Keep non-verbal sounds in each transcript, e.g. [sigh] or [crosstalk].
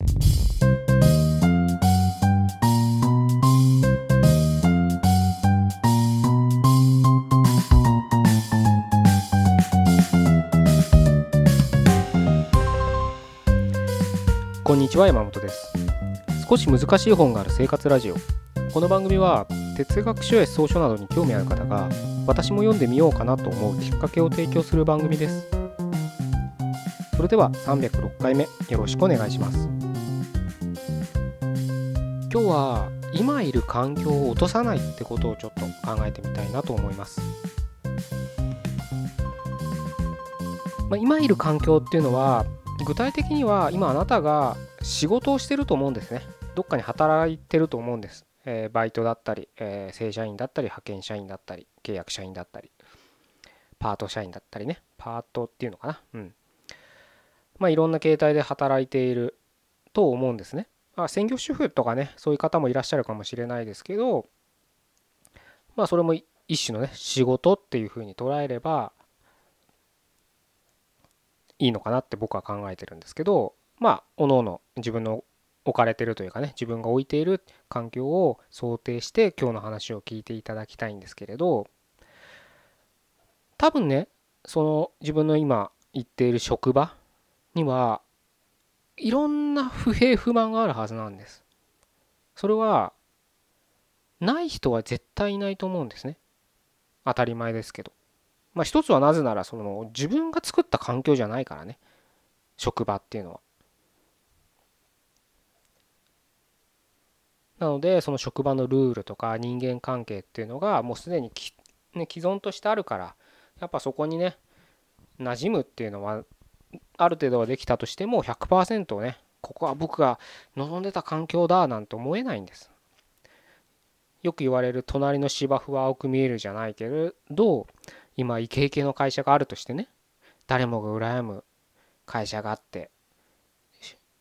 こんにちは山本です。少し難しい本がある生活ラジオ。この番組は哲学書や草書などに興味ある方が私も読んでみようかなと思うきっかけを提供する番組です。それでは306回目よろしくお願いします。今日は今いる環境を落とさないってことをちょっと考えてみたいなと思います。まあ、今いる環境っていうのは具体的には今あなたが仕事をしてると思うんですね。どっかに働いてると思うんです、えー、バイトだったり、えー、正社員だったり派遣社員だったり契約社員だったりパート社員だったりね。パートっていうのかな。うん。まあいろんな形態で働いていると思うんですね、まあ、専業主婦とかねそういう方もいらっしゃるかもしれないですけどまあそれも一種のね仕事っていうふうに捉えればいいのかなって僕は考えてるんですけどまあおのおの自分の置かれてるというかね自分が置いている環境を想定して今日の話を聞いていただきたいんですけれど多分ねその自分の今行っている職場にはいろんな不平不満があるはずなんです。それはない人は絶対いないと思うんですね。当たり前ですけど。まあ一つはなぜならその自分が作った環境じゃないからね職場っていうのは。なのでその職場のルールとか人間関係っていうのがもうすでに、ね、既存としてあるからやっぱそこにね馴染むっていうのはある程度はできたとしても100%ねここは僕が望んでた環境だなんて思えないんです。よく言われる隣の芝生は青く見えるじゃないけれど今イケイケの会社があるとしてね誰もが羨む会社があって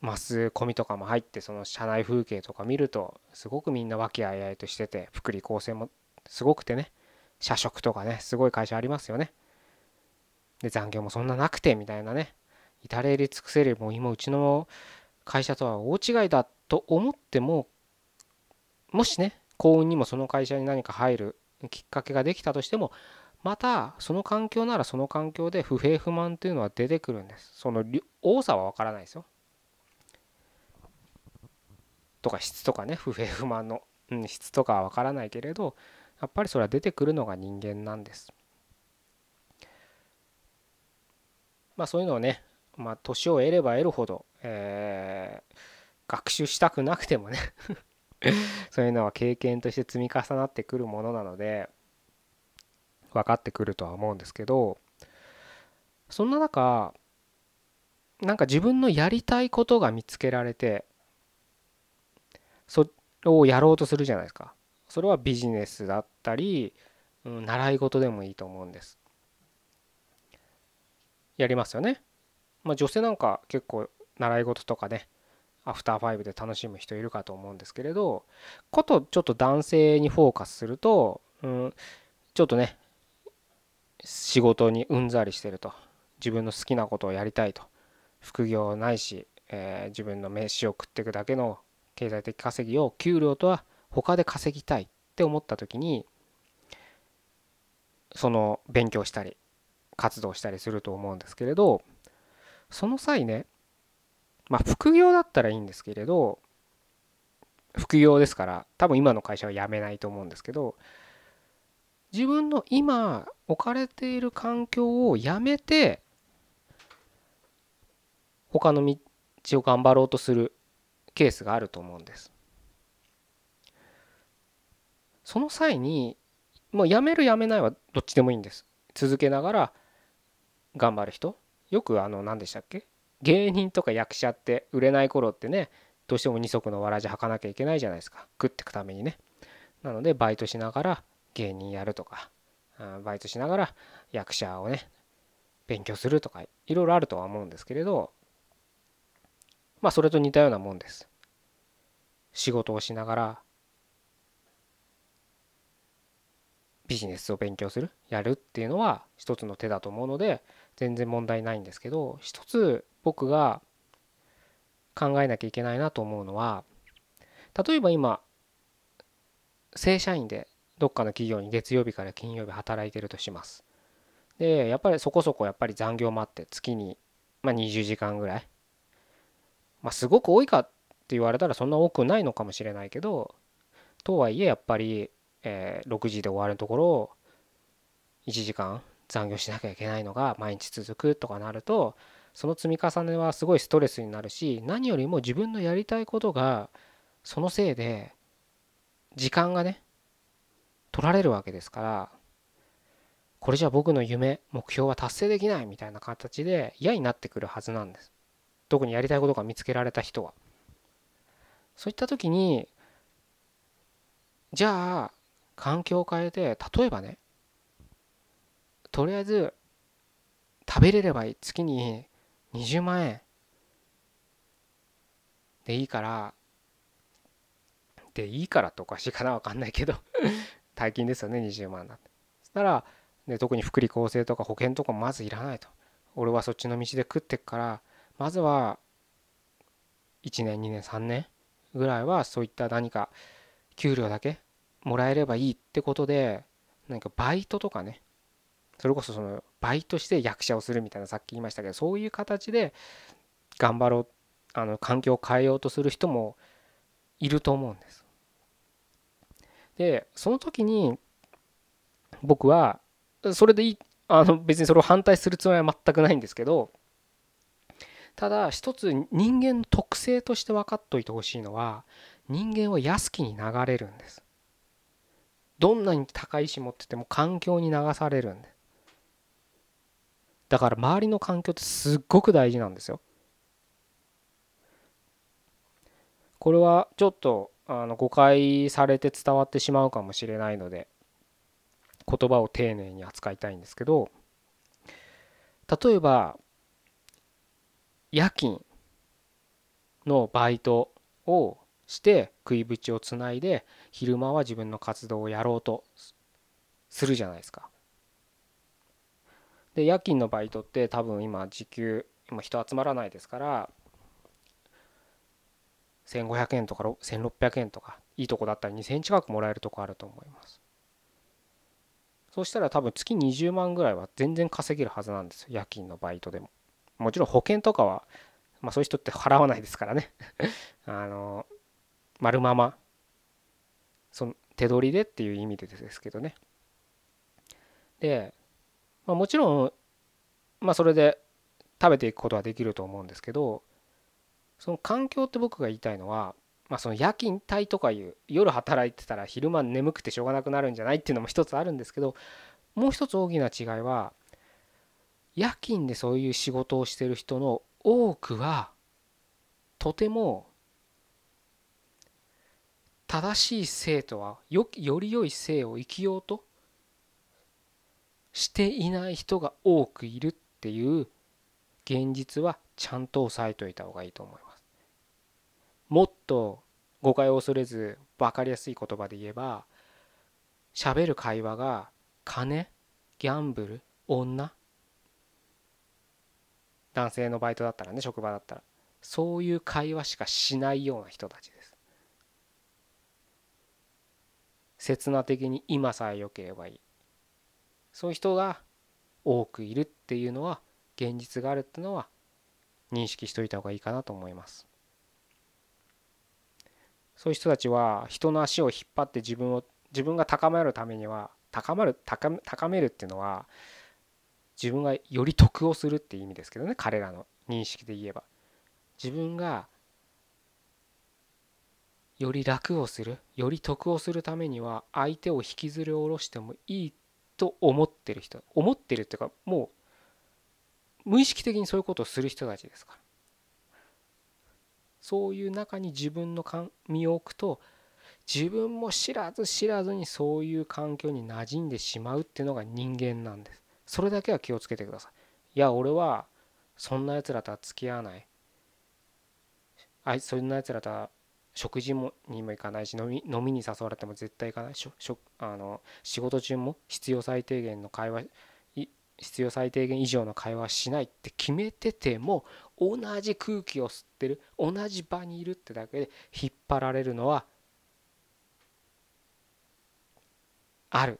マスコミとかも入ってその社内風景とか見るとすごくみんな和気あいあいとしてて福利厚生もすごくてね社食とかねすごい会社ありますよねで残業もそんななくてみたいなね至れり尽くせりもう今うちの会社とは大違いだと思ってももしね幸運にもその会社に何か入るきっかけができたとしてもまたその環境ならその環境で不平不満というのは出てくるんです。その多さは分からないですよ。とか質とかね不平不満の、うん、質とかは分からないけれどやっぱりそれは出てくるのが人間なんです。まあそういうのをねまあ年を得れば得るほど、えー、学習したくなくてもね [laughs] そういうのは経験として積み重なってくるものなので分かってくるとは思うんですけどそんな中なんか自分のやりたいことが見つけられてそれをやろうとするじゃないですか。それはビジネスだったり、うん、習い事でもいいと思うんです。やりますよね。まあ女性なんか結構習い事とかねアフターファイブで楽しむ人いるかと思うんですけれどことちょっと男性にフォーカスすると、うん、ちょっとね仕事にうんざりしてると自分の好きなことをやりたいと副業ないし、えー、自分の飯を食っていくだけの経済的稼ぎを給料とは他で稼ぎたいって思った時にその勉強したり活動したりすると思うんですけれどその際ねまあ副業だったらいいんですけれど副業ですから多分今の会社は辞めないと思うんですけど自分の今置かれている環境をやめて他の道を頑張ろうとするケースがあると思うんです。その際にもうやめるやめないはどっちでもいいんです。続けながら頑張る人よくあの何でしたっけ？芸人とか役者って売れない頃ってねどうしても二足のわらじ履かなきゃいけないじゃないですか。食ってくためにね。なのでバイトしながら芸人やるとかバイトしながら役者をね勉強するとかいろいろあるとは思うんですけれどまあそれと似たようなもんです。仕事をしながらビジネスを勉強するやるっていうのは一つの手だと思うので全然問題ないんですけど一つ僕が考えなきゃいけないなと思うのは例えば今正社員でどっかの企業に月曜日から金曜日働いてるとします。でやっぱりそこそこやっぱり残業もあって月に、まあ、20時間ぐらい、まあ、すごく多いかって言われたらそんな多くないのかもしれないけどとはいえやっぱり、えー、6時で終わるところ1時間残業しなきゃいけないのが毎日続くとかなるとその積み重ねはすごいストレスになるし何よりも自分のやりたいことがそのせいで時間がね取られるわけですからこれじゃ僕の夢目標は達成できないみたいな形で嫌になってくるはずなんです。特にやりたいことが見つけられた人は。そういった時にじゃあ環境を変えて例えばねとりあえず食べれればいい。月に20万円。でいいから。でいいからっておかしいかな分かんないけど。[laughs] 大金ですよね20万だって。そしたら、ね、特に福利厚生とか保険とかまずいらないと。俺はそっちの道で食ってっから。まずは1年2年3年ぐらいはそういった何か給料だけもらえればいいってことで何かバイトとかね。それこそそのバイトして役者をするみたいなさっき言いましたけどそういう形で頑張ろうあの環境を変えようとする人もいると思うんです。でその時に僕はそれでいいあの別にそれを反対するつもりは全くないんですけどただ一つ人間の特性として分かっといてほしいのは人間は安きに流れるんですどんなに高い石持ってても環境に流されるんですだから周りの環境ってすっごく大事なんですよこれはちょっとあの誤解されて伝わってしまうかもしれないので言葉を丁寧に扱いたいんですけど例えば夜勤のバイトをして食いぶちをつないで昼間は自分の活動をやろうとするじゃないですか。で夜勤のバイトって多分今時給今人集まらないですから1500円とか1600円とかいいとこだったら2000円近くもらえるとこあると思います。そうしたら多分月20万ぐらいは全然稼げるはずなんですよ夜勤のバイトでも。もちろん保険とかはまあそういう人って払わないですからね。[laughs] あの丸ままその手取りでっていう意味でですけどね。で、まあ、もちろんまあそれで食べていくことはできると思うんですけどその環境って僕が言いたいのは、まあ、その夜勤帯とかいう夜働いてたら昼間眠くてしょうがなくなるんじゃないっていうのも一つあるんですけどもう一つ大きな違いは夜勤でそういう仕事をしてる人の多くはとても正しい生とはよより良い生を生きようとしていない人が多くいるっていう現実はちゃんと押さえといた方がいいと思います。もっと誤解を恐れず分かりやすい言葉で言えば喋る会話が金ギャンブル女。男性のバイトだったらね職場だったら。そういう会話しかしないような人たちです。刹那的に今さえ良ければいい。そういう人が多くいるっていうのは現実があるっていうのは認識しといた方がいいかなと思います。そういう人たちは人の足を引っ張って自分を自分が高めるためには高まる高め高めるっていうのは自分がより得をするっていう意味ですけどね彼らの認識で言えば。自分がより楽をするより得をするためには相手を引きずり下ろしてもいいと思ってる人思ってるっていうかもう無意識的にそういうことをする人たちですから。そういう中に自分の身を置くと自分も知らず知らずにそういう環境に馴染んでしまうっていうのが人間なんです。それだけは気をつけてください。いや俺はそんなやつらとは付き合わない。あいそんなやつらとは食事もにも行かないし飲み飲みに誘われても絶対行かない。しょしあの仕事中も必要最低限の会話必要最低限以上の会話しないって決めてても同じ空気を吸ってる同じ場にいるってだけで引っ張られるのはある。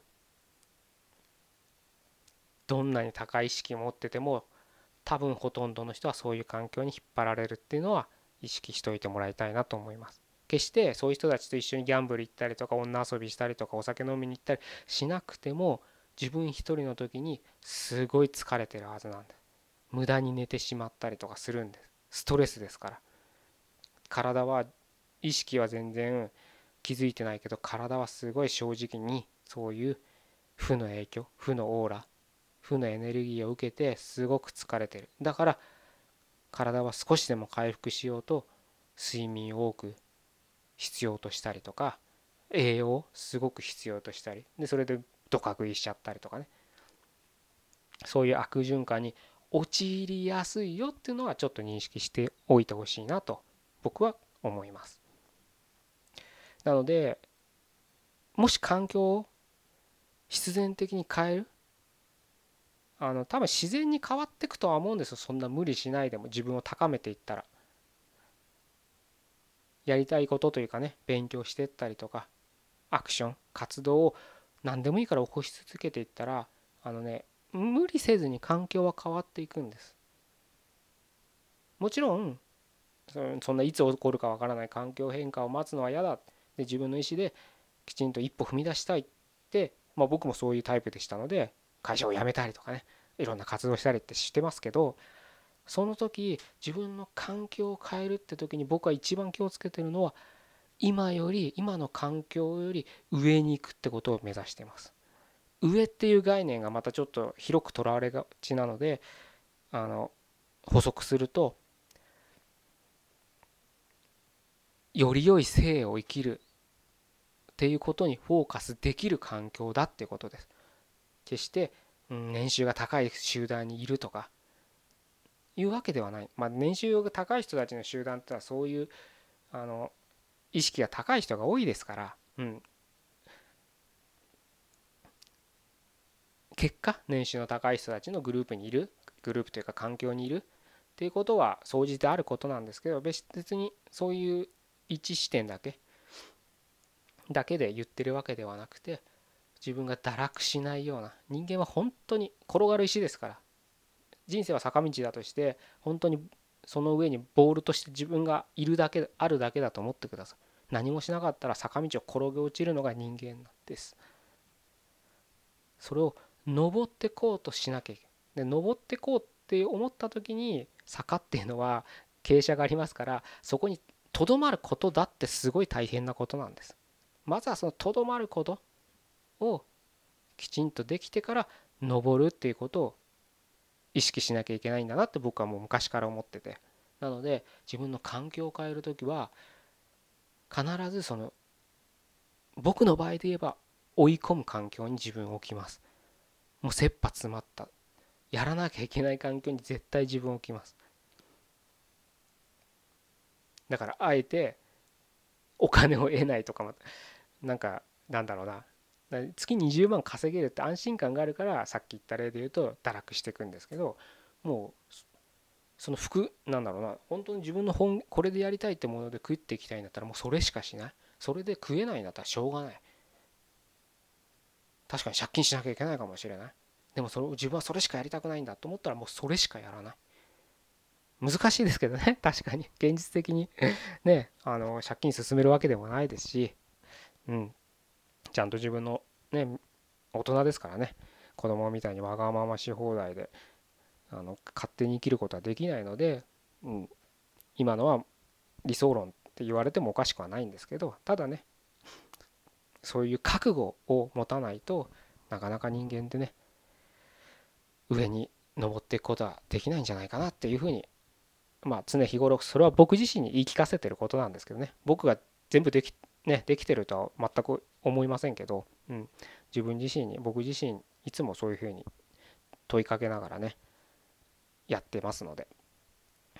どんなに高い意識持ってても多分ほとんどの人はそういう環境に引っ張られるっていうのは意識しておいてもらいたいなと思います。決してそういう人たちと一緒にギャンブル行ったりとか女遊びしたりとかお酒飲みに行ったりしなくても自分一人の時にすごい疲れてるはずなんだ。無駄に寝てしまったりとかするんです。ストレスですから。体は意識は全然気づいてないけど体はすごい正直にそういう負の影響負のオーラ負のエネルギーを受けてすごく疲れてる。だから体は少しでも回復しようと睡眠を多く必要としたりとか栄養すごく必要としたりでそれでドカ食いしちゃったりとかね。そういう悪循環に陥りやすいよっていうのはちょっと認識しておいてほしいなと僕は思います。なのでもし環境を必然的に変える？あの多分自然に変わっていくとは思うんですよ。そんな無理しないでも自分を高めていったら。やりたいことというかね勉強してったりとかアクション活動を何でもいいから起こし続けていったらあのね無理せずに環境は変わっていくんです。もちろんそんないつ起こるかわからない環境変化を待つのは嫌だ。で自分の意思できちんと一歩踏み出したいって、まあ、僕もそういうタイプでしたので会社を辞めたりとかねいろんな活動したりってしてますけどその時自分の環境を変えるって時に僕は一番気をつけてるのは今より今の環境より上に行くってことを目指しています。上っていう概念がまたちょっと広くとらわれがちなのであの補足するとより良い生を生きるっていうことにフォーカスできる環境だってことです。決して、うん、年収が高い集団にいるとかいうわけではない、まあ、年収が高い人たちの集団ってのはそういうあの意識が高い人が多いですから、うん、結果年収の高い人たちのグループにいるグループというか環境にいる。っていうことは総じてあることなんですけど別にそういう一視点だけだけで言ってるわけではなくて自分が堕落しないような人間は本当に転がる石ですから。人生は坂道だとして本当にその上にボールとして自分がいるだけあるだけだと思ってください。何もしなかったら坂道を転げ落ちるのが人間なんです。それを登ってこうとしなきゃいけない。で登ってこうって思った時に坂っていうのは傾斜がありますからそこにとどまることだってすごい大変なことなんです。まずはそのとどまることをきちんとできてから登るっていうことを意識しなきゃいけないんだなって僕はもう昔から思ってて。なので自分の環境を変える時は必ずその僕の場合で言えば追い込む環境に自分を置きます。もう切羽詰まった。やらなきゃいけない環境に絶対自分を置きます。だからあえてお金を得ないとかもなんかなんだろうな。月20万稼げるって安心感があるからさっき言った例で言うと堕落していくんですけどもうその服なんだろうな本当に自分の本これでやりたいってもので食っていきたいんだったらもうそれしかしない。それで食えないんだったらしょうがない。確かに借金しなきゃいけないかもしれない。でもそれ自分はそれしかやりたくないんだと思ったらもうそれしかやらない。難しいですけどね [laughs] 確かに。現実的に。ねあの借金進めるわけでもないですし。うん。ちゃんと自分のね大人ですからね。子供みたいにわがままし放題であの勝手に生きることはできないので、うん、今のは理想論って言われてもおかしくはないんですけどただねそういう覚悟を持たないとなかなか人間ってね上に登っていくことはできないんじゃないかなっていうふうにまあ常日頃それは僕自身に言い聞かせてることなんですけどね。僕が全部でき,、ね、できてるとは全く思いませんけど、うん、自分自身に僕自身いつもそういうふうに問いかけながらねやってますので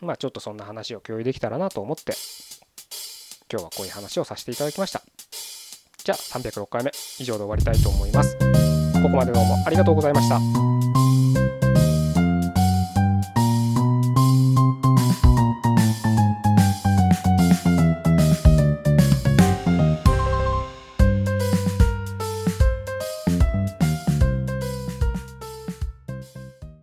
まあちょっとそんな話を共有できたらなと思って今日はこういう話をさせていただきました。じゃあ306回目以上で終わりたいと思います。ここまでどうもありがとうございました。